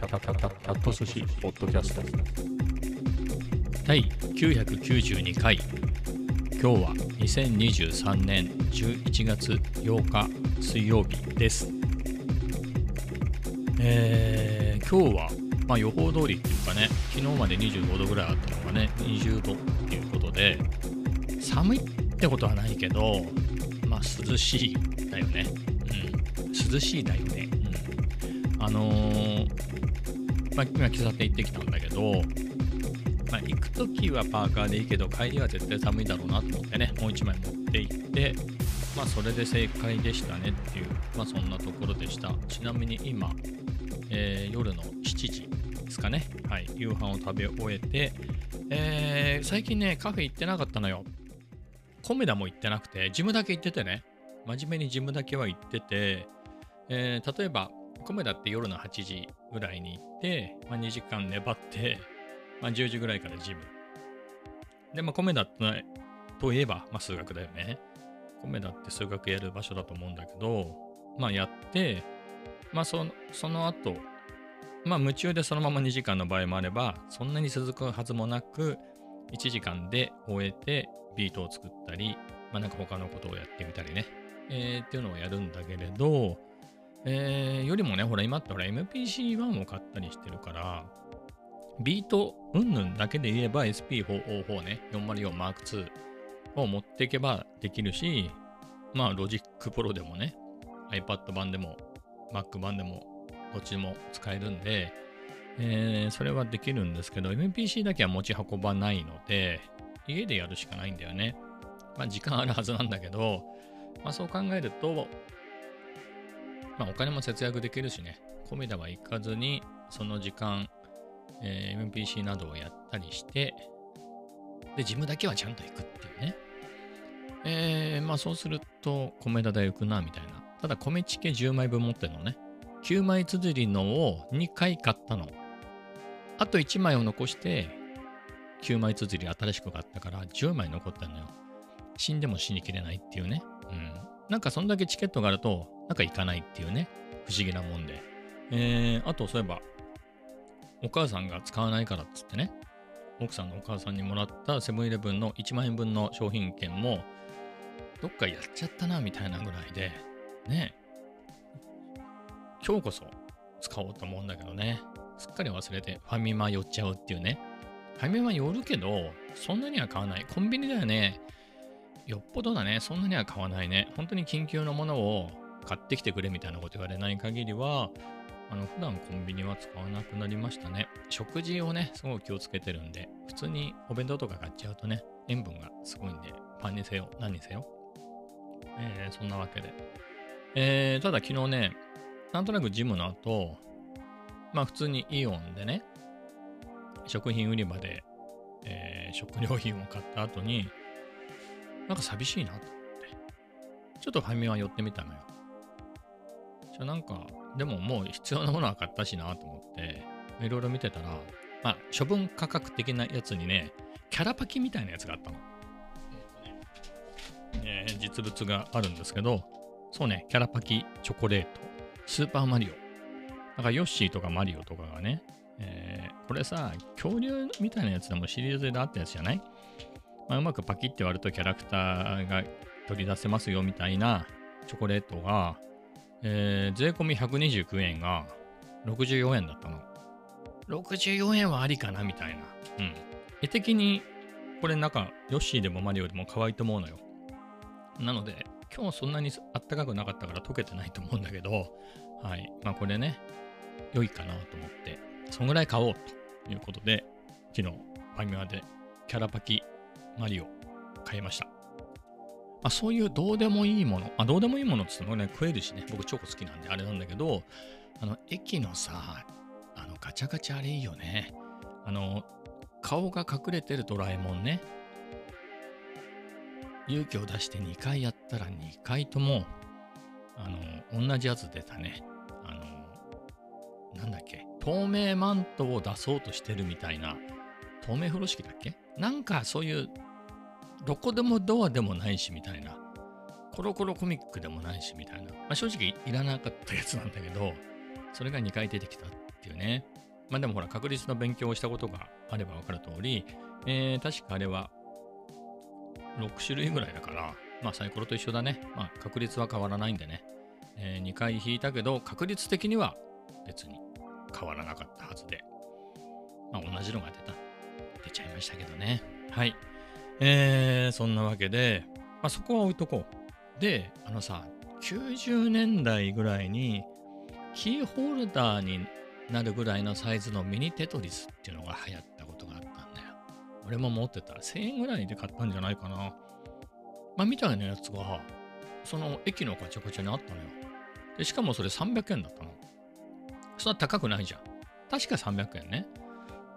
キャキャキャキャキャット寿司ポッドキャスト第992回今日は2023年11月8日水曜日ですえー、今日は、まあ、予報通りっていうかね昨日まで25度ぐらいあったのがね20度っていうことで寒いってことはないけどまあ涼しいだよねうん涼しいだよねうんあのーまあ、今喫茶店行ってきたんだけどまあ、行くときはパーカーでいいけど、帰りは絶対寒いだろうなと思ってね、もう1枚持って行って、まあ、それで正解でしたねっていう、まあ、そんなところでした。ちなみに今、えー、夜の7時ですかね、はい、夕飯を食べ終えて、えー、最近ね、カフェ行ってなかったのよ。コメダも行ってなくて、ジムだけ行っててね、真面目にジムだけは行ってて、えー、例えば、コメダって夜の8時ぐらいに行って、まあ、2時間粘って、まあ、10時ぐらいからジム。で、まあ、コメダといえば、まあ、数学だよね。コメダって数学やる場所だと思うんだけど、まあ、やって、まあそ、その後、まあ、夢中でそのまま2時間の場合もあれば、そんなに続くはずもなく、1時間で終えてビートを作ったり、まあ、なんか他のことをやってみたりね、えー、っていうのをやるんだけれど、えー、よりもね、ほら、今ってほら MPC-1 を買ったりしてるから、ビート云々だけで言えば SP404 ね、404 Mark II を持っていけばできるし、まあ、 Logic Pro でもね、iPad 版でも Mac 版でもどっちも使えるんで、えー、それはできるんですけど、MPC だけは持ち運ばないので、家でやるしかないんだよね。まあ、時間あるはずなんだけど、まあ、そう考えると、まあ、お金も節約できるしね、コメダは行かずに、その時間、えー、MPC などをやったりして、で、ジムだけはちゃんと行くっていうね。えー、まあそうすると、米田で行くな、みたいな。ただ、米チケ10枚分持ってるのね。9枚綴りのを2回買ったの。あと1枚を残して、9枚綴り新しく買ったから10枚残ってんのよ。死んでも死にきれないっていうね。うん。なんかそんだけチケットがあると、なんか行かないっていうね。不思議なもんで。えー、あとそういえば、お母さんが使わないからっつってね、奥さんのお母さんにもらったセブンイレブンの1万円分の商品券も、どっかやっちゃったな、みたいなぐらいで、ね、今日こそ使おうと思うんだけどね、すっかり忘れてファミマ寄っちゃうっていうね。ファミマ寄るけど、そんなには買わない。コンビニだよね。よっぽどだね。そんなには買わないね。本当に緊急のものを買ってきてくれみたいなこと言われない限りは、あの普段コンビニは使わなくなりましたね。食事をね、すごい気をつけてるんで、普通にお弁当とか買っちゃうとね、塩分がすごいんで、パンにせよ、何にせよ。えー、そんなわけで。えー、ただ昨日ね、なんとなくジムの後、まあ普通にイオンでね、食品売り場で、えー、食料品を買った後に、なんか寂しいなと思って、ちょっとファミマ寄ってみたのよ。じゃなんか、でももう必要なものは買ったしなと思って、いろいろ見てたら、まあ、処分価格的なやつにね、キャラパキみたいなやつがあったの。えー、実物があるんですけど、そうね、キャラパキチョコレート、スーパーマリオ。なんかヨッシーとかマリオとかがね、えー、これさ、恐竜みたいなやつでもシリーズであったやつじゃない、まあ、うまくパキって割るとキャラクターが取り出せますよみたいなチョコレートが、えー、税込み129円が64円だったの。64円はありかなみたいな。うん。絵的に、これなんか、ヨッシーでもマリオでも可愛いと思うのよ。なので、今日そんなにあったかくなかったから溶けてないと思うんだけど、はい。まあこれね、良いかなと思って、そんぐらい買おうということで、昨日、ファミマでキャラパキマリオ買いました。まあ、そういうどうでもいいもの、あ、どうでもいいものって言ってもね、食えるしね、僕チョコ好きなんであれなんだけど、あの、駅のさ、あの、ガチャガチャあれいいよね。あの、顔が隠れてるドラえもんね。勇気を出して2回やったら2回とも、あの、同じやつ出たね。あの、なんだっけ、透明マントを出そうとしてるみたいな、透明風呂敷だっけ？なんかそういうどこでもドアでもないしみたいな、コロコロコミックでもないしみたいな、まあ、正直いらなかったやつなんだけど、それが2回出てきたっていうね。まあでもほら、確率の勉強をしたことがあれば分かる通り、えー、確かあれは6種類ぐらいだから、まあサイコロと一緒だね。まあ確率は変わらないんでね。えー、2回引いたけど、確率的には別に変わらなかったはずで。まあ同じのが出た。出ちゃいましたけどね。はい。えー、そんなわけで、まあそこは置いとこう。で、あのさ、90年代ぐらいにキーホルダーになるぐらいのサイズのミニテトリスっていうのが流行ったことがあったんだよ。俺も持ってた。1000円ぐらいで買ったんじゃないかな。まあ、みたいなやつが、その駅のガチャガチャにあったのよ。で、しかもそれ300円だったの。そんな高くないじゃん。確か300円ね。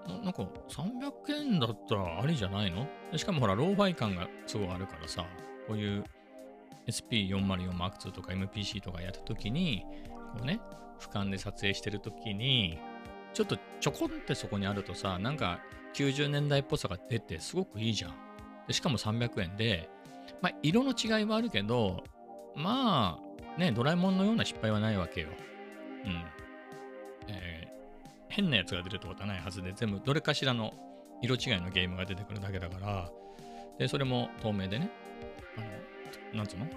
なんか300円だったらありじゃないの？しかもほら、ローファイ感がすごいあるからさ、こういう SP404M2 とか MPC とかやった時に、こうね、俯瞰で撮影してる時に、ちょっとちょこんってそこにあるとさ、なんか90年代っぽさが出てすごくいいじゃん。でしかも300円で、まあ、色の違いはあるけど、まあ、ね、ドラえもんのような失敗はないわけよ。うん。えー、変なやつが出るってことはないはずで、全部どれかしらの色違いのゲームが出てくるだけだから、で、それも透明でね、あの、なんつうの？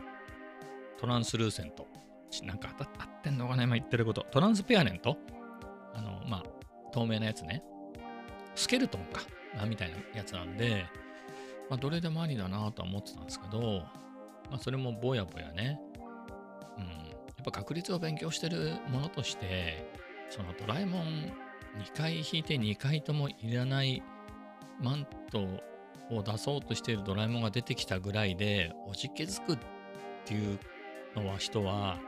トランスルーセント。なんか当たってんのかな今言ってること。トランスペアレント？あの、まあ、透明なやつね。スケルトンか。みたいなやつなんで、まあ、どれでもありだなとは思ってたんですけど、まあ、それもぼやぼやね。うん。やっぱ確率を勉強してるものとして、そのドラえもん2回引いて2回ともいらないマントを出そうとしているドラえもんが出てきたぐらいで、おじけづくっていうのは人は、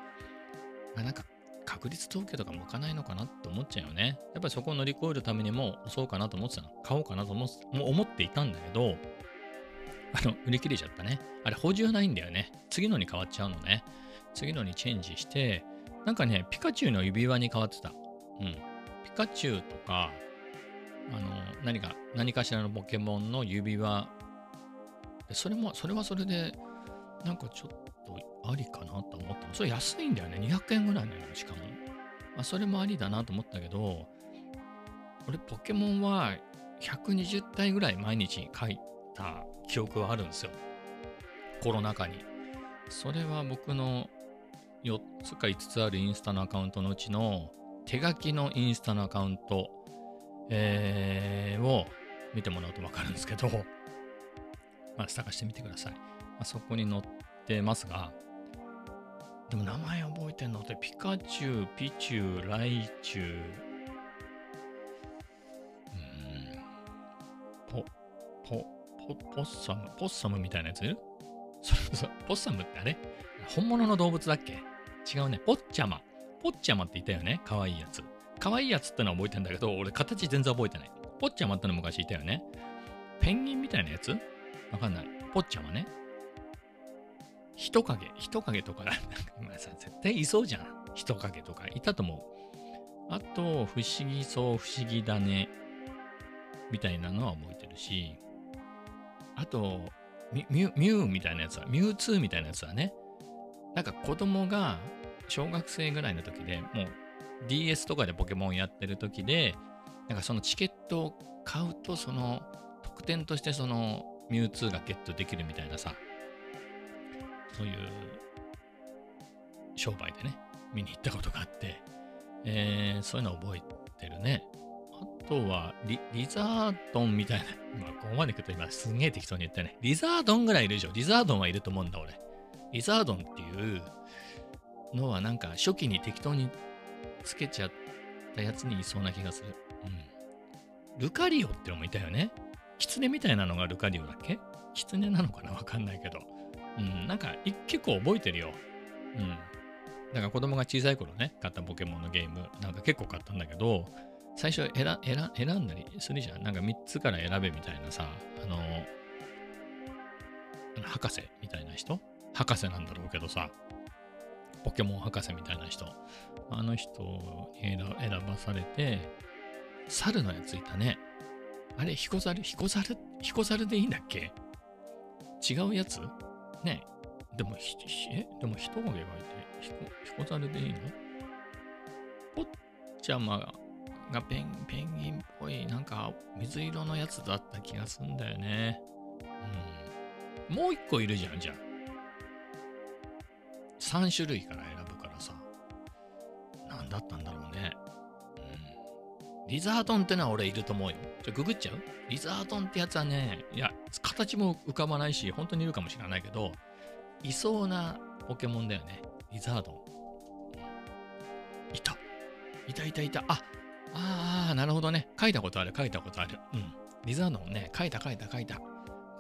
まあ、なんか確率統計とか向かないのかなって思っちゃうよね。やっぱりそこを乗り越えるためにもそうかなと思ってたの。買おうかなと思っていたんだけど、あの、売り切れちゃったね。あれ補充ないんだよね。次のに変わっちゃうのね。次のにチェンジして、なんかね、ピカチュウの指輪に変わってた。うん。ピカチュウとか、あの、何か、何かしらのポケモンの指輪。それも、それはそれで、なんかちょっとありかなと思った。それ安いんだよね。200円ぐらいなのよ、しかも。まあ、それもありだなと思ったけど、俺、ポケモンは120体ぐらい毎日書いた記憶はあるんですよ。コロナ禍に。それは僕の4つか5つあるインスタのアカウントのうちの手書きのインスタのアカウント、えー、を見てもらうとわかるんですけど、まあ、探してみてください。まあ、そこに載ってますが、でも名前覚えてんのってピカチュウ、ピチュウ、ライチュウ、うん、ポ、ポ、ポ、ポッサム、ポッサムみたいなやつ？そうそ、ポッサムってあれ？本物の動物だっけ？違うね。ポッチャマ。ポッチャマっていたよね？かわいいやつ。かわいいやつってのは覚えてんだけど、俺形全然覚えてない。ポッチャマっての昔いたよね？ペンギンみたいなやつ？わかんない。ポッチャマね。人影、人影とか、今さ、絶対いそうじゃん。人影とか、いたと思う。あと、不思議そう、不思議だね、みたいなのは覚えてるし、あと、ミュミュウみたいなやつは、ミュウツーみたいなやつはね、なんか子供が小学生ぐらいの時でもう DS とかでポケモンやってる時で、なんかそのチケットを買うと、その特典としてそのミュウツーがゲットできるみたいなさ、そういう商売でね、見に行ったことがあって、えー、そういうの覚えてるね。あとはリ、リザードンみたいな、ま、ここまで来ると今すんげえ適当に言ったね。リザードンぐらいいるでしょ。リザードンはいると思うんだ、俺。リザードンっていうのはなんか初期に適当につけちゃったやつにいそうな気がする。うん。ルカリオってのもいたよね。キツネみたいなのがルカリオだっけ？キツネなのかな？わかんないけど。うん、なんか結構覚えてるよ。うん。だから子供が小さい頃ね、買ったポケモンのゲーム、なんか結構買ったんだけど、最初選選選んだりするじゃん。なんか3つから選べみたいなさ、あの博士みたいな人？博士なんだろうけどさ、ポケモン博士みたいな人。あの人に選ばされて、猿のやついたね。あれ、ヒコザルヒコザルヒコザルでいいんだっけ？違うやつ？ねでも、ひ、え、でも人影がいて、ひこ、ひこざるでいいの？ポッチャマがペンペンギンっぽい、なんか水色のやつだった気がすんだよね。うん。もう一個いるじゃん、じゃあ。3種類から選ぶからさ。何だったんだろうね。うん。リザートンってのは俺いると思うよ。じゃググっちゃう？リザートンってやつはね、いや、形も浮かばないし、本当にいるかもしれないけど、いそうなポケモンだよね。リザードン。いた。いたいたいた。あ、ああ、なるほどね。書いたことある、書いたことある。うん。リザードンね、書いた書いた書いた。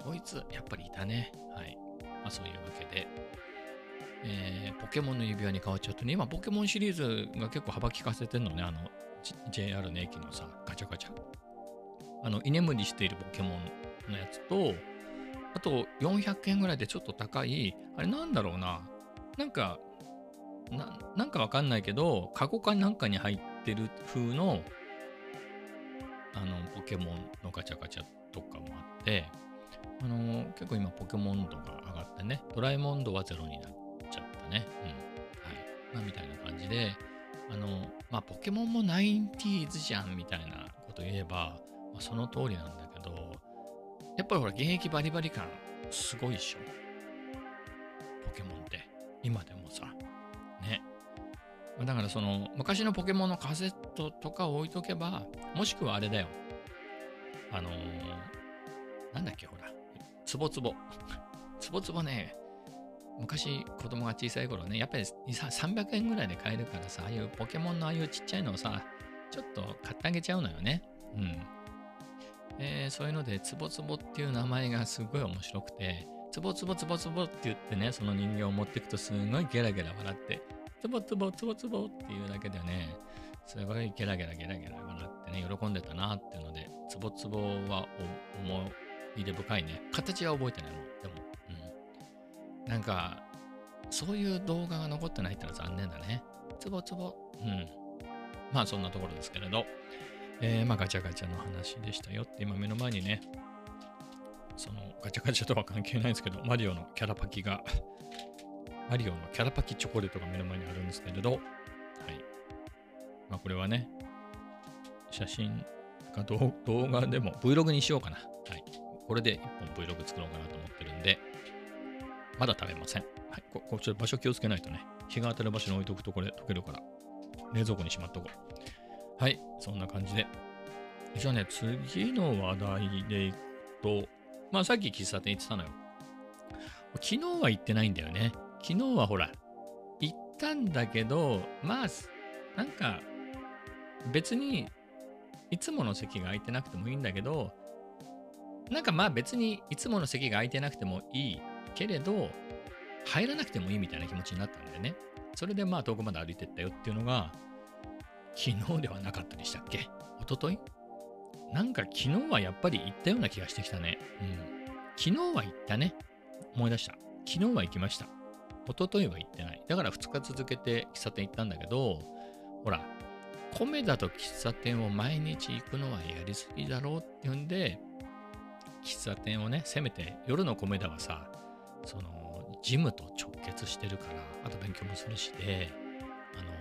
こいつ、やっぱりいたね。はい。まあそういうわけで。えー、ポケモンの指輪に変わっちゃうとね、今ポケモンシリーズが結構幅利かせてんのね、あの、JR の駅のさ、ガチャガチャ。あの、居眠りしているポケモンのやつと、あと400円ぐらいでちょっと高い、あれなんだろうな。なんか、ななんかわかんないけど、カゴかなんかに入ってる風の、あの、ポケモンのガチャガチャとかもあって、あの、結構今ポケモン度が上がってね、ドラえもん度はゼロになっちね。うん。はい。まあ、みたいな感じで、あの、まあ、ポケモンも 90s じゃんみたいなこと言えば、まあ、その通りなんだけど、やっぱりほら、現役バリバリ感すごいでしょ。ポケモンって。今でもさ。ね。まだからその、昔のポケモンのカセットとか置いとけば、もしくはあれだよ。あのーなんだっけ、ほら。つぼつぼ。つぼつぼね、昔子供が小さい頃ね、やっぱり300円ぐらいで買えるからさ、ああいうポケモンのああいうちっちゃいのをさ、ちょっと買ってあげちゃうのよね。うん。えーそういうので、つぼつぼっていう名前がすごい面白くて、つぼつぼつぼつぼって言ってね、その人形を持っていくとすごいゲラゲラ笑って、つぼつぼつぼつぼっていうだけでね、すごいゲラゲラゲラゲラ笑ってね、喜んでたなっていうので、つぼつぼは思い出深いね。形は覚えてないもん。でも、なんか、そういう動画が残ってないってのは残念だね。つぼつぼ。うん。まあそんなところですけれど、えー、まあガチャガチャの話でしたよって今目の前にね、そのガチャガチャとは関係ないんですけど、マリオのキャラパキが、マリオのキャラパキチョコレートが目の前にあるんですけれど、はい。まあこれはね、写真か動画でも Vlog にしようかな。はい。これで一本 Vlog 作ろうかなと思ってる、まだ食べません。はい。ここちょっと場所気をつけないとね、日が当たる場所に置いとくとこれ溶けるから、冷蔵庫にしまっとこう。はい。そんな感じで。じゃあね、次の話題でいくと、まあさっき喫茶店行ってたのよ。昨日は行ってないんだよね。昨日はほら、行ったんだけど、まあ、なんか、別に、いつもの席が空いてなくてもいいんだけど、なんかまあ別にいつもの席が空いてなくてもいいけれど、入らなくてもいいみたいな気持ちになったんだよね。それでまあ遠くまで歩いてったよっていうのが、昨日ではなかったでしたっけ？一昨日？なんか昨日はやっぱり行ったような気がしてきたね。うん。昨日は行ったね。思い出した。昨日は行きました。一昨日は行ってない。だから2日続けて喫茶店行ったんだけど、ほら、米だと喫茶店を毎日行くのはやりすぎだろうっていうんで、喫茶店をね、せめて夜の米田はさ、その、ジムと直結してるから、あと勉強もするしで、あの、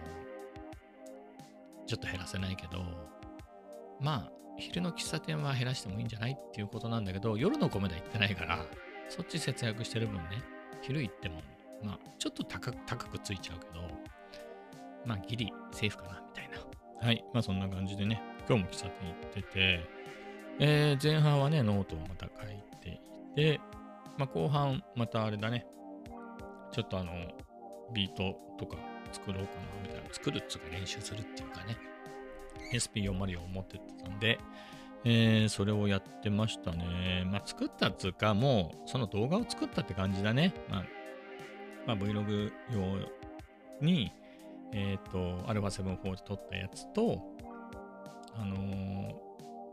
ちょっと減らせないけど、まあ、昼の喫茶店は減らしてもいいんじゃないっていうことなんだけど、夜の米田行ってないから、そっち節約してる分ね、昼行っても、まあ、ちょっと高く高くついちゃうけど、まあ、ギリセーフかな、みたいな。はい。まあ、そんな感じでね、今日も喫茶店行ってて、えー前半はね、ノートをまた書いていて、まあ、後半、またあれだね、ちょっとあの、ビートとか作ろうかな、みたいな。作るっつうか練習するっていうかね、SP404 を持ってたんで、えーそれをやってましたね。まあ、作ったっつうか、もう、その動画を作ったって感じだね。まあ、まあ、Vlog 用に、えっ、と、α7-4 で撮ったやつと、あのー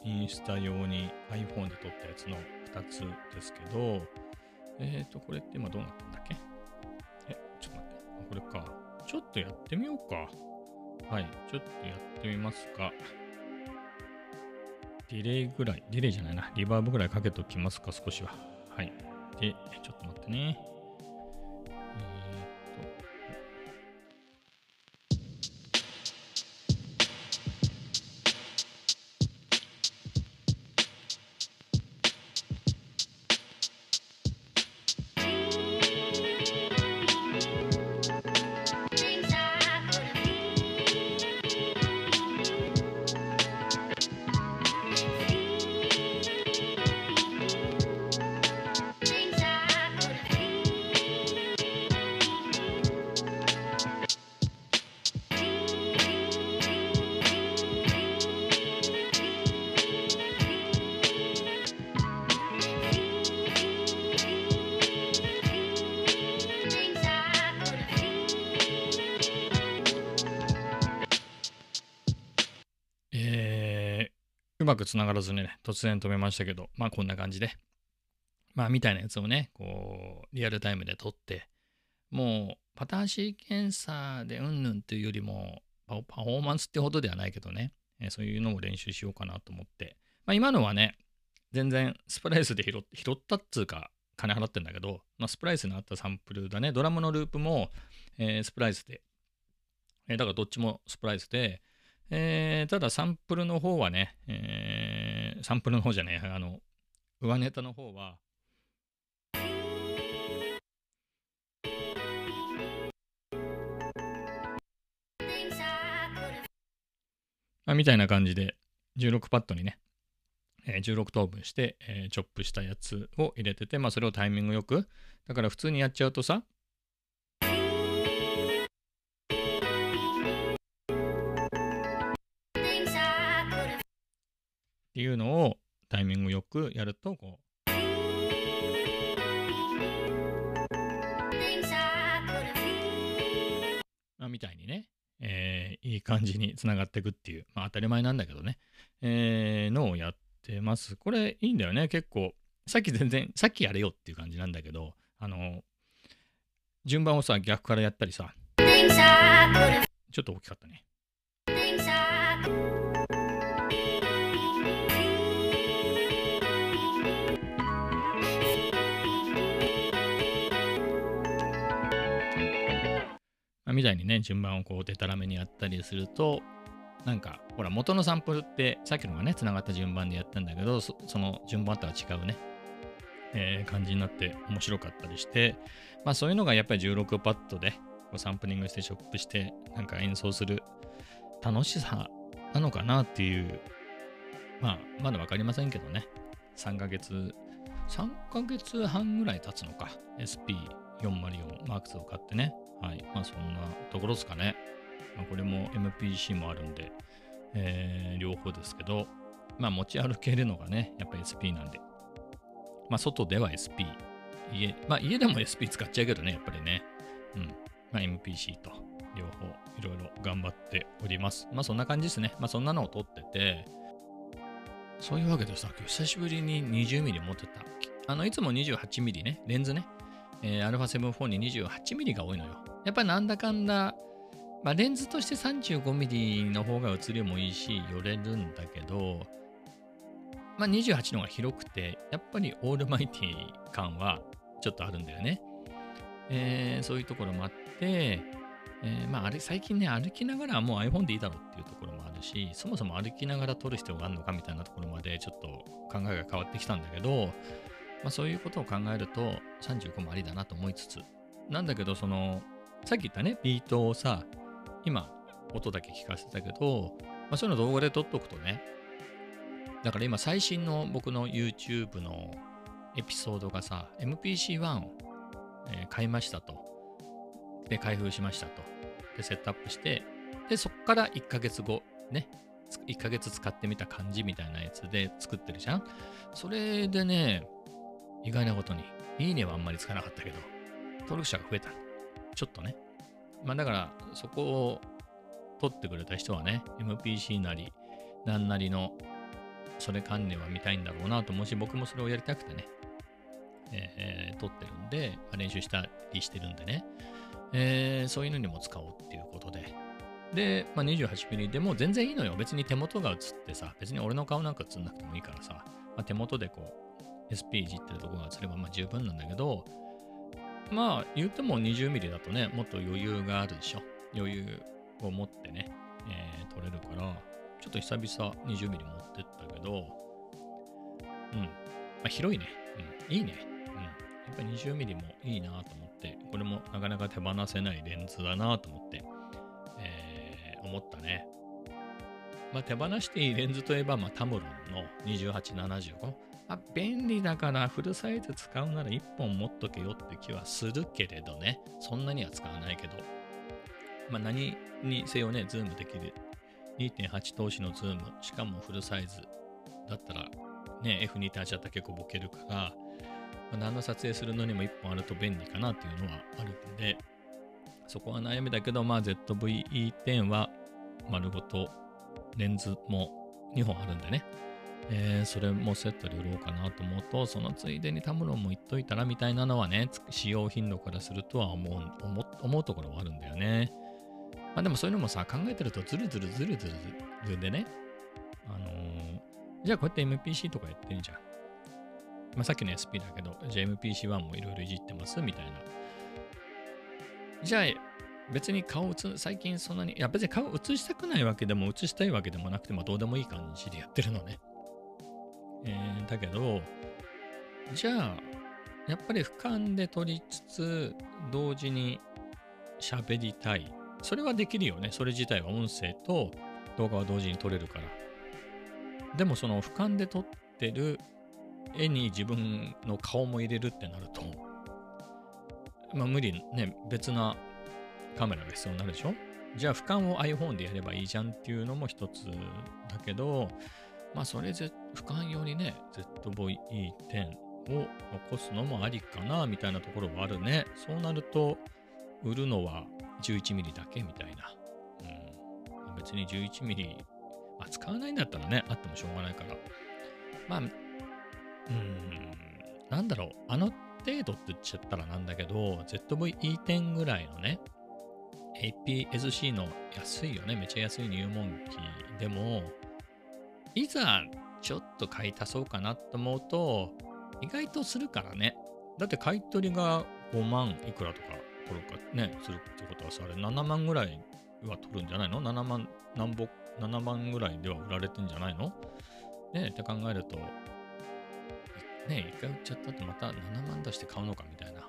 インスタ用に iPhone で撮ったやつの2つですけど、えっ、と、これって今どうなったんだっけ？え、ちょっと待って。これか。ちょっとやってみようか。はい。ちょっとやってみますか、ディレイぐらい、ディレイじゃないな。リバーブぐらいかけときますか、少しは。はい。で、ちょっと待ってね。うまくつながらずにね、突然止めましたけど、まあこんな感じで。まあみたいなやつをね、こう、リアルタイムで撮って、もうパターンシーケンサーでうんぬんっていうよりも、パフォーマンスってほどではないけどね、えそういうのを練習しようかなと思って。まあ今のはね、全然スプライスで拾っ拾ったっつうか、金払ってんだけど、まあ、スプライスにあったサンプルだね。ドラムのループも、えースプライスで。えーだからどっちもスプライスで、えーただサンプルの方はね、えーサンプルの方じゃねえ、あの、上ネタの方は、あ、みたいな感じで、16パッドにね、えー16等分して、えーチョップしたやつを入れてて、まあ、それをタイミングよく、だから普通にやっちゃうとさ、っていうのをタイミングよくやると、こう、まあ、みたいにね、えーいい感じにつながっていくっていう、まあ、当たり前なんだけどね、えーのをやってます。これいいんだよね、結構。さっき全然、さっきやれよっていう感じなんだけど、あの、順番をさ、逆からやったりさ、ちょっと大きかったね。みたいにね、順番をこう、でたらめにやったりすると、なんか、ほら、元のサンプルって、さっきのがね、つながった順番でやったんだけど、その順番とは違うね、えー感じになって面白かったりして、まあそういうのがやっぱり16パッドで、こうサンプリングしてチョップして、なんか演奏する楽しさなのかなっていう、まあ、まだわかりませんけどね、3ヶ月、3ヶ月半ぐらい経つのか、SP404 マーク2を買ってね、はい、まあそんなところですかね。まあ、これも MPC もあるんで、えー両方ですけど、まあ持ち歩けるのがね、やっぱ SP なんで、まあ外では SP、家、まあ家でも SP 使っちゃうけどね、やっぱりね、うん、まあ MPC と両方いろいろ頑張っております。まあそんな感じですね。まあそんなのを撮ってて、そういうわけでさ、今日久しぶりに 20mm 持ってた。あの、いつも 28mm ね、レンズね、えー、α7-4 に 28mm が多いのよ。やっぱなんだかんだ、まあ、レンズとして 35mm の方が映りもいいし、寄れるんだけど、まあ、28の方が広くて、やっぱりオールマイティ感はちょっとあるんだよね。えーそういうところもあって、えーまあ、あれ最近ね、歩きながらもう iPhone でいいだろうっていうところもあるし、そもそも歩きながら撮る必要があるのかみたいなところまでちょっと考えが変わってきたんだけど、まあ、そういうことを考えると35もありだなと思いつつ、なんだけど、その、さっき言ったね、ビートをさ、今、音だけ聞かせたけど、まあ、そういうの動画で撮っとくとね、だから今最新の僕の YouTube のエピソードがさ、MPC-1 を、えー買いましたと。で、開封しましたと。で、セットアップして、で、そっから1ヶ月後、ね、1ヶ月使ってみた感じみたいなやつで作ってるじゃん。それでね、意外なことに、いいねはあんまりつかなかったけど、登録者が増えた。ちょっとね。まあだから、そこを取ってくれた人はね、MPC なり、なんなりの、それ関連は見たいんだろうなと思うし、僕もそれをやりたくてね、えー撮ってるんで、ま練習したりしてるんでね、えーそういうのにも使おうっていうことで。で、まあ、28mm でも全然いいのよ。別に手元が映ってさ、別に俺の顔なんか映んなくてもいいからさ、まあ、手元でこう、SP いじってるところが映ればまあ十分なんだけど、まあ言っても 20mm だとね、もっと余裕があるでしょ。余裕を持ってね、えー撮れるから、ちょっと久々 20mm 持ってったけど、うん、まあ、広いね。うん、いいね。うん。やっぱり 20mm もいいなと思って、これもなかなか手放せないレンズだなと思って、えー思ったね。まあ、手放していいレンズといえば、まあ、タムロンの2875。まあ、便利だからフルサイズ使うなら1本持っとけよって気はするけれどね。そんなには使わないけど。まあ、何にせよね、ズームできる。2.8通しのズーム、しかもフルサイズだったら、ね、F2 タッチだったら結構ボケるから、まあ、何の撮影するのにも1本あると便利かなっていうのはあるんで、そこは悩みだけど、まあ ZV-E10 は丸ごとレンズも2本あるんでね、えーそれもセットで売ろうかなと思うと、そのついでにタムロンも言っといたらみたいなのはね、使用頻度からするとは思う思う思うところはあるんだよね。まあでもそういうのもさ、考えてるとズルズルズルズルズルでね、あのーじゃあこうやって MPC とかやってんじゃん。まあさっきの SP だけど、じゃあ MPC1 もいろいろいじってますみたいな。じゃあ別に顔映、最近そんなに、いや別に顔映したくないわけでも映したいわけでもなくて、まあどうでもいい感じでやってるのね。えーだけど、じゃあ、やっぱり俯瞰で撮りつつ、同時に喋りたい。それはできるよね。それ自体は音声と動画は同時に撮れるから。でもその俯瞰で撮ってる絵に自分の顔も入れるってなると、まあ無理ね、別なカメラが必要になるでしょじゃあ俯瞰を iPhone でやればいいじゃんっていうのも一つだけど、まあそれぜ俯瞰用にね、ZV-E10 を残すのもありかなみたいなところはあるね。そうなると、売るのは 11mm だけみたいな。うん、別に 11mm、まあ、使わないんだったらね、あってもしょうがないから。まあ、うん、なんだろう、あの程度って言っちゃったらなんだけど、ZV-E10 ぐらいのね、APS-C の安いよね、めちゃ安い入門機でも、いざちょっと買い足そうかなと思うと、意外とするからね。だって買い取りが5万いくらとか取るかね、するってことはさ、あれ7万ぐらいは取るんじゃないの ?7 万、なんぼ、7万ぐらいでは売られてんじゃないの？ねって考えると、ね一回売っちゃったってまた7万出して買うのかみたいな。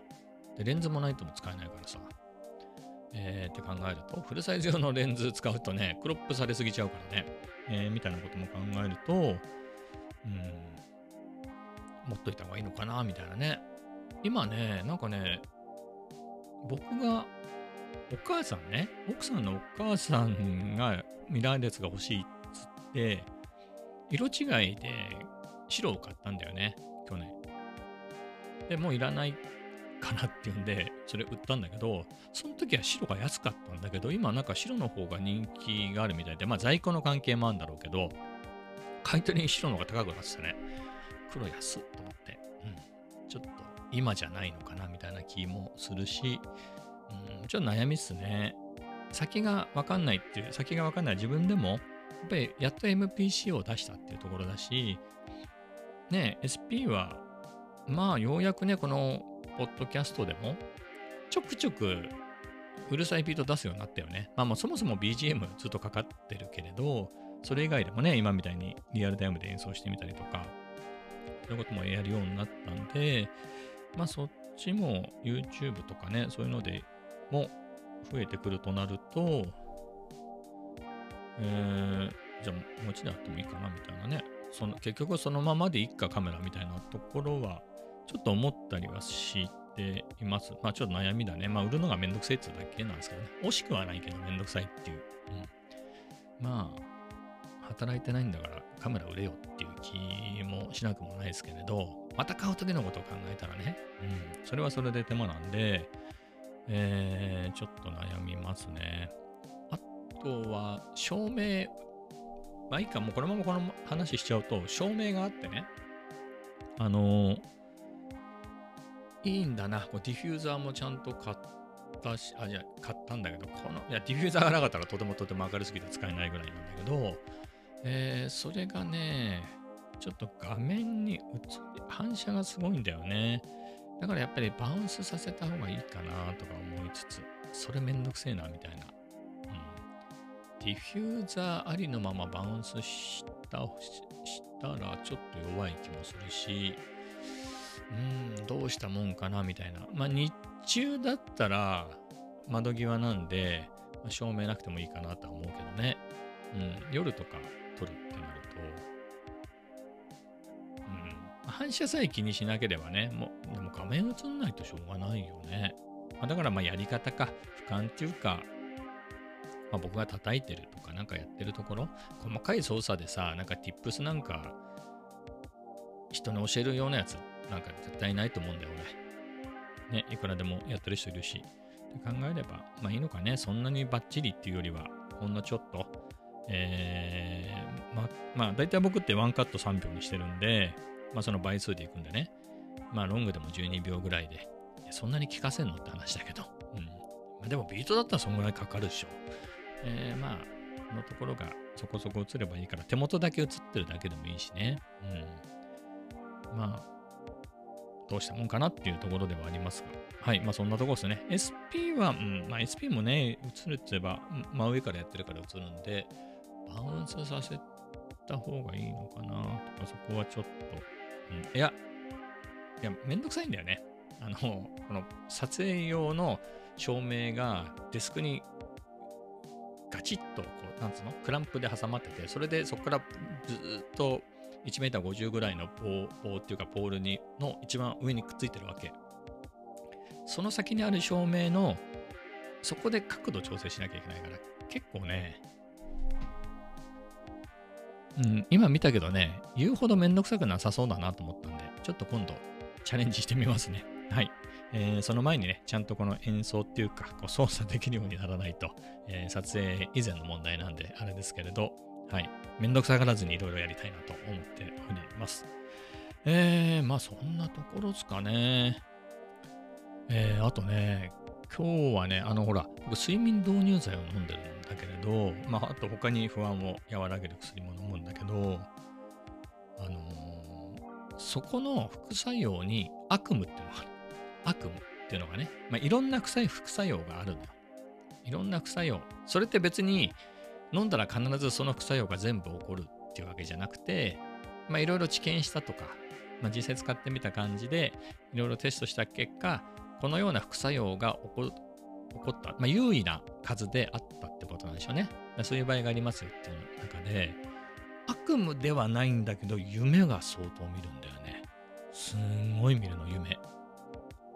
で、レンズもないとも使えないからさ。えー、って考えると、フルサイズ用のレンズ使うとね、クロップされすぎちゃうからね、えーみたいなことも考えると、うん、持っといた方がいいのかな、みたいなね。今ね、なんかね、僕が、お母さんね、奥さんのお母さんがミラーレスが欲しいっつって、色違いで白を買ったんだよね、去年。で、もういらないかなっていうんで、それ売ったんだけど、その時は白が安かったんだけど、今なんか白の方が人気があるみたいで、まあ在庫の関係もあるんだろうけど、買い取りに白の方が高くなってたね。黒安と思って、うん、ちょっと今じゃないのかなみたいな気もするし、うん、ちょっと悩みっすね。先がわかんないっていう、先がわかんない自分でも、やっぱりやっと MPC を出したっていうところだし、ね SP は、まあようやくね、このポッドキャストでも、ちょくちょくうるさいビート出すようになったよね。まあもうそもそも BGM ずっとかかってるけれど、それ以外でもね、今みたいにリアルタイムで演奏してみたりとか、そういうこともやるようになったんで、まあそっちも YouTube とかね、そういうのでも増えてくるとなると、えー、じゃあ持ちであってもいいかなみたいなね。その結局そのままでいっかカメラみたいなところはちょっと思ったりはしています。まあちょっと悩みだね。まあ売るのがめんどくさいってだけなんですけどね。惜しくはないけどめんどくさいっていう。うん、まあ、働いてないんだからカメラ売れよっていう気もしなくもないですけれど、また買う時のことを考えたらね、うん、それはそれで手間なんで、えー、ちょっと悩みますね。あとは、照明、まあいいか、もうこのままこの話しちゃうと、照明があってね、あのーいいんだな。こうディフューザーもちゃんと買ったし、あ、じゃあ買ったんだけど、この、いや、ディフューザーがなかったらとてもとても明るすぎて使えないぐらいなんだけど、えー、それがね、ちょっと画面に映り、反射がすごいんだよね。だからやっぱりバウンスさせた方がいいかなとか思いつつ、それめんどくせえな、みたいな。うん。ディフューザーありのままバウンスした、したらちょっと弱い気もするし、うん、どうしたもんかなみたいな。まあ日中だったら窓際なんで、まあ照明なくてもいいかなとは思うけどね。うん、夜とか撮るってなると、うん、反射さえ気にしなければね、もう、でも画面映んないとしょうがないよね。ま、だからまあやり方か、俯瞰っていうか、まあ、僕が叩いてるとかなんかやってるところ、細かい操作でさ、なんか tips なんか人に教えるようなやつなんか絶対ないと思うんだよ、俺。ね、いくらでもやってる人いるし。って考えれば、まあいいのかね。そんなにバッチリっていうよりは、ほんのちょっと、えー、ま、まあ、大体僕ってワンカット3秒にしてるんで、まあ、その倍数でいくんでね、まあ、ロングでも12秒ぐらいで、そんなに聞かせんのって話だけど、うん。まあ、でも、ビートだったらそんぐらいかかるでしょ。えー、まあ、このところがそこそこ映ればいいから、手元だけ映ってるだけでもいいしね。うん。まあ、どうしたもんかなっていうところではありますが。はい。まあそんなところですね。SP は、うん、まあ SP もね、映るって言えば、真上からやってるから映るんで、バウンスさせた方がいいのかな？とか、そこはちょっと、うん、いや、いや、めんどくさいんだよね。あの、この撮影用の照明がデスクにガチッと、こう、なんつうの？クランプで挟まってて、それでそこからずっと1 m 50ぐらいの棒棒っていうかポールにの一番上にくっついてるわけ。その先にある照明のそこで角度調整しなきゃいけないから結構ね、うん、今見たけどね、言うほどめんどくさくなさそうだなと思ったんで、ちょっと今度チャレンジしてみますね。はい。えー、その前にね、ちゃんとこの演奏っていうか、こう操作できるようにならないと、えー、撮影以前の問題なんで、あれですけれど、はい。めんどくさがらずにいろいろやりたいなと思っております。えー、まあそんなところですかね。えー、あとね、今日はね、あのほら、僕睡眠導入剤を飲んでるんだけれど、まああと他に不安を和らげる薬も飲むんだけど、あのー、そこの副作用に悪夢っていうのがある。悪夢っていうのがね、まあいろんな臭い副作用があるのよ。いろんな副作用。それって別に飲んだら必ずその副作用が全部起こるっていうわけじゃなくて、まあいろいろ治験したとか、まあ、実際使ってみた感じで、いろいろテストした結果、このような副作用が起こった、まあ、優位な数であったってことなんでしょうね。そういう場合がありますよっていう中で、悪夢ではないんだけど、夢が相当見るんだよね。すんごい見るの、夢。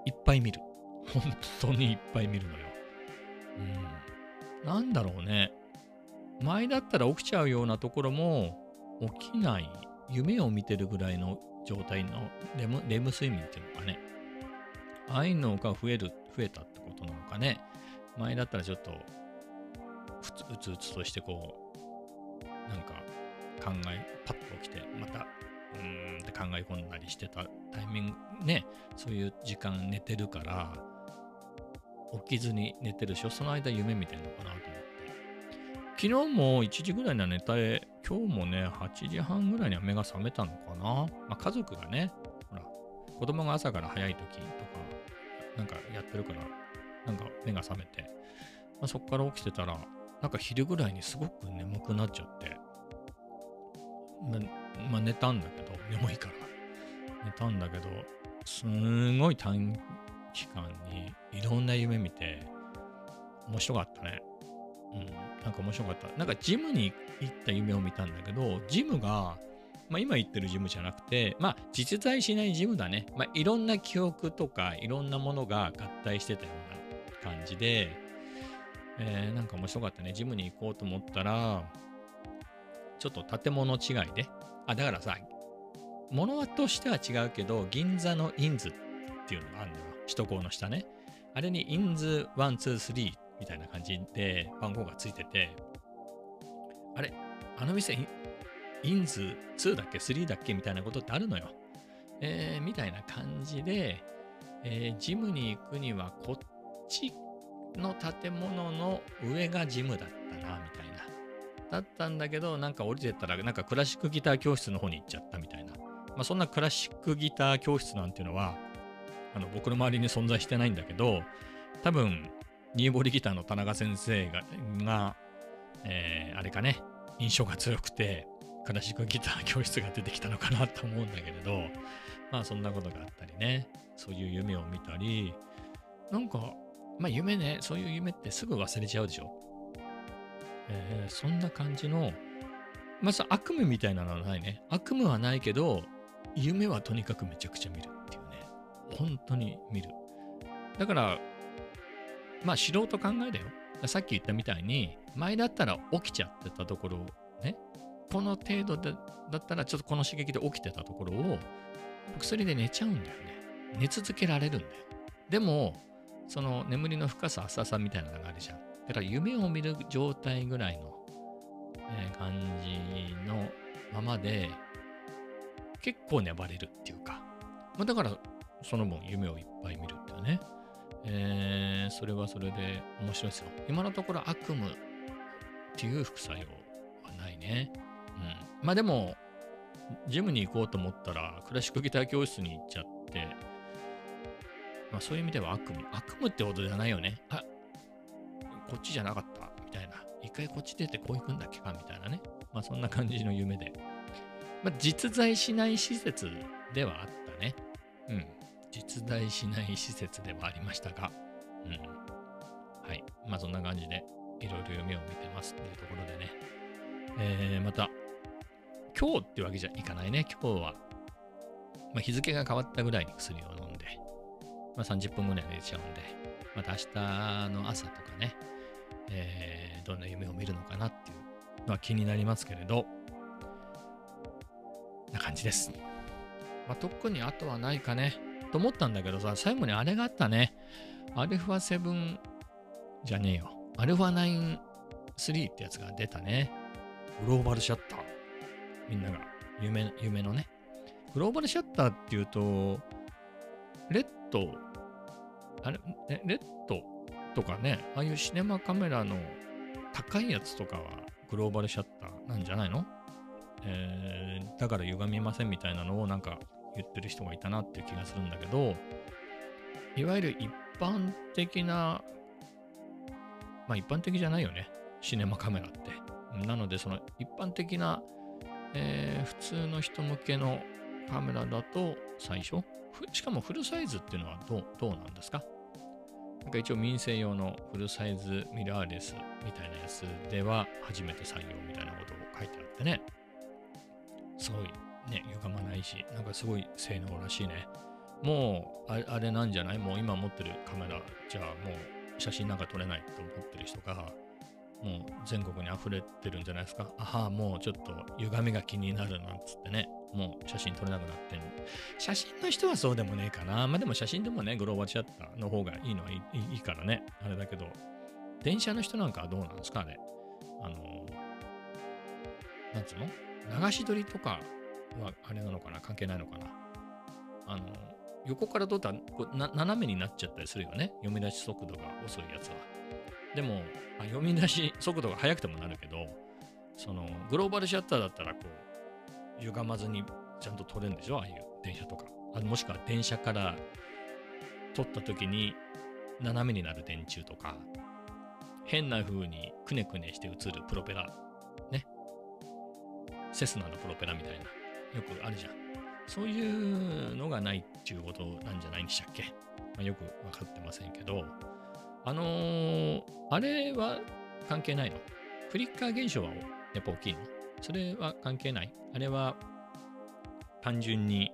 いっぱい見る。本当にいっぱい見るのよ。うん。なんだろうね。前だったら起きちゃうようなところも起きない。夢を見てるぐらいの状態のレム睡眠っていうのかね。ああいうのが増える、増えたってことなのかね。前だったらちょっと、ふつうつうつとしてこう、なんか考え、パッと起きて、また、うーんって考え込んだりしてたタイミング、ね、そういう時間寝てるから、起きずに寝てるしょ、その間夢見てんのかなと思って。昨日も1時ぐらいの寝たえ、今日もね、8時半ぐらいには目が覚めたのかな。まあ、家族がね、ほら、子供が朝から早い時とか、なんかやってるから、なんか目が覚めて、まあ、そこから起きてたら、なんか昼ぐらいにすごく眠くなっちゃって、ままあ、寝たんだけど、眠いから。寝たんだけど、すんごい短期間にいろんな夢見て、面白かったね。うん、なんか面白かった。なんかジムに行った夢を見たんだけど、ジムが、まあ今言ってるジムじゃなくて、まあ実在しないジムだね。まあいろんな記憶とかいろんなものが合体してたような感じで、えー、なんか面白かったね。ジムに行こうと思ったら、ちょっと建物違いで。あ、だからさ、物としては違うけど、銀座のインズっていうのがあるんだよ。首都高の下ね。あれにインズ1、2、3みたいな感じで番号がついてて、あれあの店、インズ2だっけ ?3 だっけみたいなことってあるのよ。えー、みたいな感じで、えー、ジムに行くにはこっちの建物の上がジムだったな、みたいな。だったんだけど、なんか降りてったら、なんかクラシックギター教室の方に行っちゃったみたいな。まあ、そんなクラシックギター教室なんていうのは、あの僕の周りに存在してないんだけど、多分、ニーボリギターの田中先生が、がえー、あれかね、印象が強くて、クラシックギター教室が出てきたのかなと思うんだけれど、まあそんなことがあったりね、そういう夢を見たり、なんか、まあ夢ね、そういう夢ってすぐ忘れちゃうでしょ。えー、そんな感じの、まず悪夢みたいなのはないね。悪夢はないけど、夢はとにかくめちゃくちゃ見るっていうね。本当に見る。だから、まあ素人考えだよ。さっき言ったみたいに、前だったら起きちゃってたところをね、この程度でだったらちょっとこの刺激で起きてたところを、薬で寝ちゃうんだよね。寝続けられるんだよ。でも、その眠りの深さ、浅さみたいなのがあるじゃん。だから夢を見る状態ぐらいの、えー感じのままで、結構粘れるっていうか、まあ、だからその分夢をいっぱい見るっていうね、えーそれはそれで面白いですよ。今のところ悪夢っていう副作用はないね。うん。まあでも、ジムに行こうと思ったら、クラシックギター教室に行っちゃって、まあそういう意味では悪夢。悪夢ってことじゃないよね。あ、こっちじゃなかった、みたいな。一回こっち出てこう行くんだっけか、みたいなね。まあそんな感じの夢で。まあ実在しない施設ではあったね。うん。実在しない施設ではありましたが。うん。はい。まあそんな感じで、いろいろ夢を見てますっていうところでね。えー、また、今日ってわけじゃいかないね。今日は、まあ、日付が変わったぐらいに薬を飲んで、まあ、30分ぐらい寝ちゃうんで、また明日の朝とかね、えーどんな夢を見るのかなっていうのは気になりますけれど、な感じです。まあ、特にあとはないかね、と思ったんだけどさ、最後にあれがあったね。アルファ7じゃねえよ。アルファ9-3ってやつが出たね。グローバルシャッター。みんなが夢夢のね。グローバルシャッターっていうと、レッド、あれ、レッドとかね、ああいうシネマカメラの高いやつとかはグローバルシャッターなんじゃないの？えーだから歪みませんみたいなのをなんか言ってる人がいたなっていう気がするんだけど、いわゆる一般的な、まあ一般的じゃないよね。シネマカメラって。なので、その一般的な、えー普通の人向けのカメラだと最初、しかもフルサイズっていうのはどうどうなんですか？なんか一応民生用のフルサイズミラーレスみたいなやつでは初めて採用みたいなことを書いてあってね。すごいね、歪まないし、なんかすごい性能らしいね。もうあれあれなんじゃない？もう今持ってるカメラじゃあもう写真なんか撮れないと思ってる人がもう全国に溢れてるんじゃないですか。あはもうちょっと歪みが気になるなんつってね。もう写真撮れなくなってん写真の人はそうでもねえかな。まあでも写真でもね、グローバルシャッターの方がいいのはいいいいからね。あれだけど、電車の人なんかはどうなんですかあれ。あの、なんつうの？流し撮りとかはあれなのかな？関係ないのかな？あの、横から撮ったら斜めになっちゃったりするよね。読み出し速度が遅いやつは。でも、あ読み出し速度が速くてもなるけど、その、グローバルシャッターだったら、こう、歪まずにちゃんと撮れるんでしょ？ああいう電車とか。あもしくは電車から撮った時に斜めになる電柱とか、変な風にくねくねして映るプロペラ。ね。セスナのプロペラみたいな。よくあるじゃん。そういうのがないっていうことなんじゃないんでしたっけ、まあ、よくわかってませんけど、あのーあれは関係ないの？フリッカー現象はやっぱ大きいの？それは関係ない？あれは単純に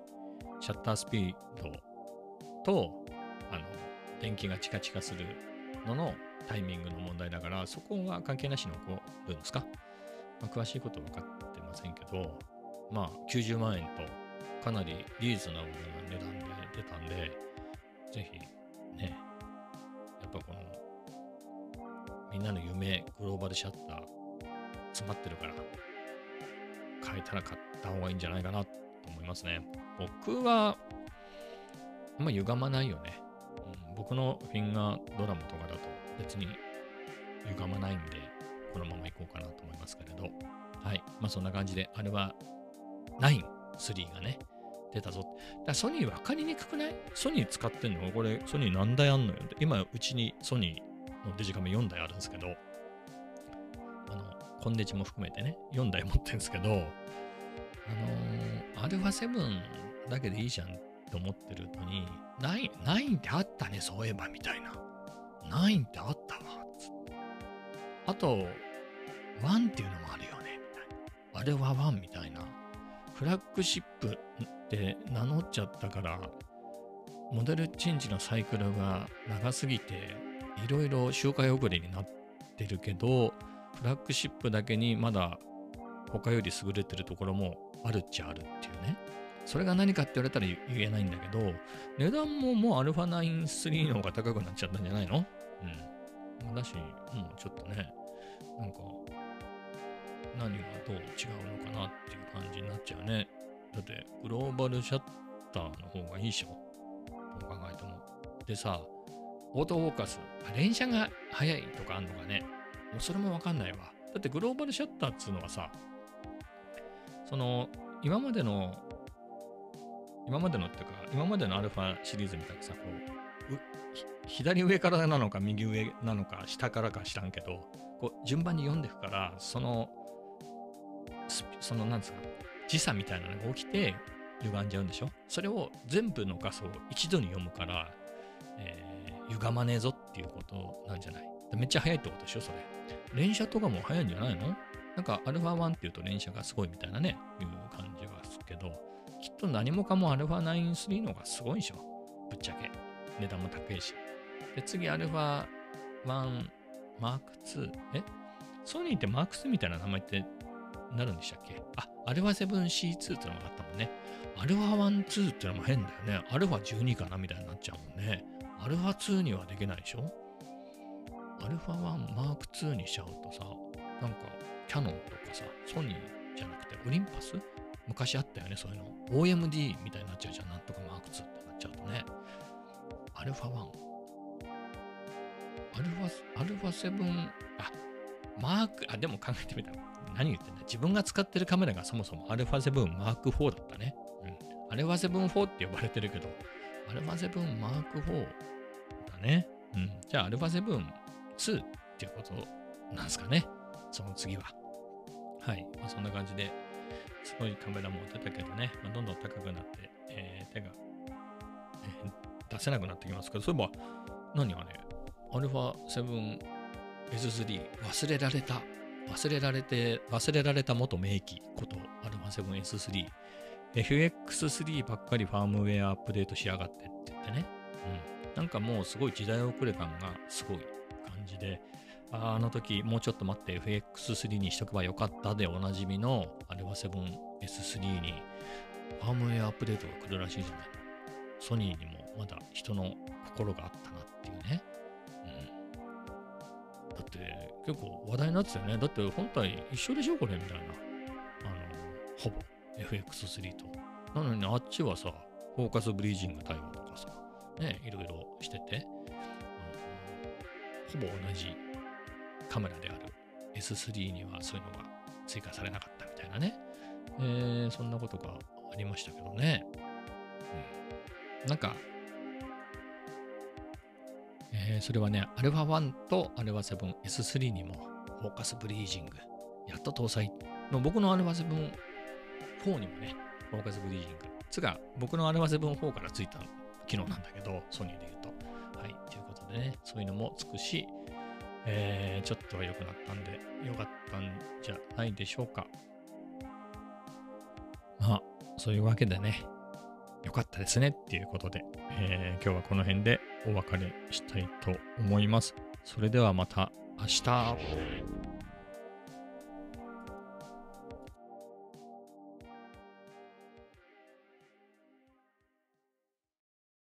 シャッタースピードと、あの、電気がチカチカするののタイミングの問題だから、そこは関係なしに起こるんですか、まあ、詳しいことは分かってませんけど、まあ、90万円とかなりリーズナブルな値段で出たんで、ぜひね、やっぱこの、みんなの夢、グローバルシャッター、詰まってるから、買えたら買った方がいいんじゃないかなと思いますね。僕は、あんま歪まないよね。うん、僕のフィンガードラムとかだと別に歪まないんで、このまま行こうかなと思いますけれど。はい。まあそんな感じで、あれは9、3がね、出たぞ。だからソニー分かりにくくない？ソニー使ってんの？これ、ソニー何台あんのよ？って。今、うちにソニーのデジカメ4台あるんですけど、あの、コンデジも含めてね、4台持ってるんですけど、あのー、アルファ7だけでいいじゃんって思ってるのに、9、9ってあったね、そういえば、みたいな。9ってあったわ、つって。あと、1っていうのもあるよね、みたいな。あれは1みたいな。フラッグシップって名乗っちゃったから、モデルチェンジのサイクルが長すぎて、いろいろ周回遅れになってるけど、フラッグシップだけにまだ他より優れてるところもあるっちゃあるっていうね。それが何かって言われたら言えないんだけど、値段ももう α9-3 の方が高くなっちゃったんじゃないの？うん。だし、もうちょっとね、なんか、何がどう違うのかなっていう感じになっちゃうね。だって、グローバルシャッターの方がいいでしょ。どう考えても。でさ、オートフォーカス、連写が早いとかあんのかね。もうそれもわかんないわ。だってグローバルシャッターっつうのはさ、その、今までの、今までのっていうか、今までのアルファシリーズみたいなさ、こう、左上からなのか右上なのか下からか知らんけど、こう順番に読んでいくから、その、その、なんですか、時差みたいなのが起きて歪んじゃうんでしょ？それを全部の画素を一度に読むから、えー歪まねえぞっていうことなんじゃないめっちゃ早いってことでしょそれ。連写とかも早いんじゃないのなんか α1 っていうと連写がすごいみたいなね、いう感じがするけど、きっと何もかも α9-3 のがすごいでしょぶっちゃけ。値段も高いし。で、次 α1 Mark II。えソニーってマーク2みたいな名前ってなるんでしたっけあ、α7C2 ってのがあったもんね。α1-2 ってのも変だよね。α12 かなみたいになっちゃうもんね。 アルファ2にはできないでしょ？アルファ1マーク2にしちゃうとさ、なんかキャノンとかさ、ソニーじゃなくてオリンパス？昔あったよね、そういうの。OMD みたいになっちゃうじゃん。なんとかマーク2ってなっちゃうとね。アルファ1。アルファ、アルファ7、あ、マーク、あ、でも考えてみたら、何言ってんだ？自分が使ってるカメラがそもそもアルファ7マーク4だったね。うん。アルファ7-4って呼ばれてるけど、アルファ7マーク4ね。うん。じゃあ、アルファ7 2っていうことなんですかね。その次は。はい。まあ、そんな感じで、すごいカメラも出たけどね、まあ、どんどん高くなって、えー手が、えー出せなくなってきますけど、そういえば、何がね、アルファ 7S3 忘れられた。忘れられて、忘れられた元名機ことアルファ 7S3。FX3 ばっかりファームウェアアップデートしやがってって言ってね。うん。なんかもうすごい時代遅れ感がすごい感じで、ああの時もうちょっと待って FX3 にしとけばよかったでおなじみのアルファ 7S3 にファームウェアアップデートが来るらしいじゃない。ソニーにもまだ人の心があったなっていうね。うん。だって結構話題になってたよね。だって本体一緒でしょこれみたいな。あの、ほぼ FX3 と。なのにあっちはさ、フォーカスブリージング対応と、ね、いろいろしてて、あのほぼ同じカメラである S3 にはそういうのが追加されなかったみたいなね。えーそんなことがありましたけどね。うん、なんか、えーそれはね、α1 と α7S3 にもフォーカスブリージング、やっと搭載の僕の α7 4にもね、フォーカスブリージング。つが、僕の α7-4 からついた 機能なんだけど、ソニーで言うと。はい。ということでね、そういうのもつくし、えー、ちょっとは良くなったんで、良かったんじゃないでしょうか。まあ、そういうわけでね、良かったですねっていうことで、えー今日はこの辺でお別れしたいと思います。それではまた明日。